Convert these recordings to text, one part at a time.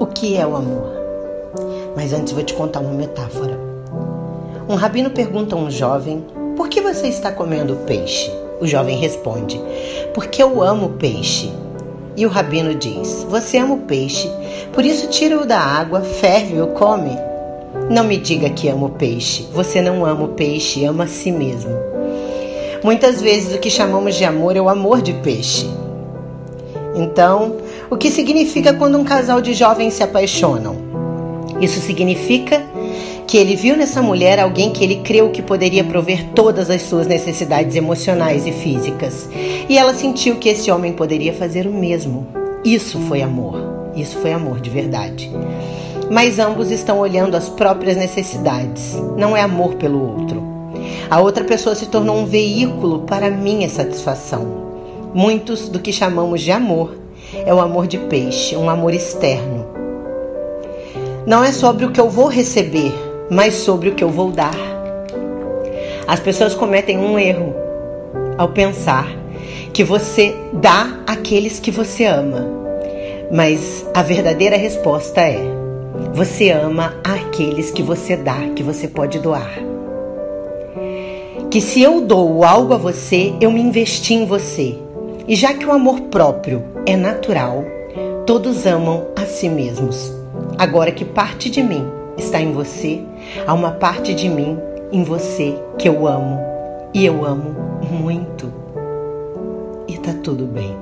O que é o amor? Mas antes vou te contar uma metáfora. Um rabino pergunta a um jovem: Por que você está comendo peixe? O jovem responde: Porque eu amo peixe. E o rabino diz: Você ama o peixe, por isso tira-o da água, ferve e o come. Não me diga que ama o peixe. Você não ama o peixe, ama a si mesmo. Muitas vezes o que chamamos de amor é o amor de peixe. Então, o que significa quando um casal de jovens se apaixonam? Isso significa que ele viu nessa mulher alguém que ele creu que poderia prover todas as suas necessidades emocionais e físicas. E ela sentiu que esse homem poderia fazer o mesmo. Isso foi amor. Isso foi amor de verdade. Mas ambos estão olhando as próprias necessidades. Não é amor pelo outro. A outra pessoa se tornou um veículo para minha satisfação. Muitos do que chamamos de amor é o amor de peixe, um amor externo. Não é sobre o que eu vou receber, mas sobre o que eu vou dar. As pessoas cometem um erro ao pensar que você dá àqueles que você ama. Mas a verdadeira resposta é: você ama aqueles que você dá, que você pode doar. Que se eu dou algo a você, eu me investi em você. E já que o amor próprio é natural, todos amam a si mesmos. Agora que parte de mim está em você, há uma parte de mim em você que eu amo. E eu amo muito. E tá tudo bem.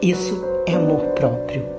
Isso é amor próprio.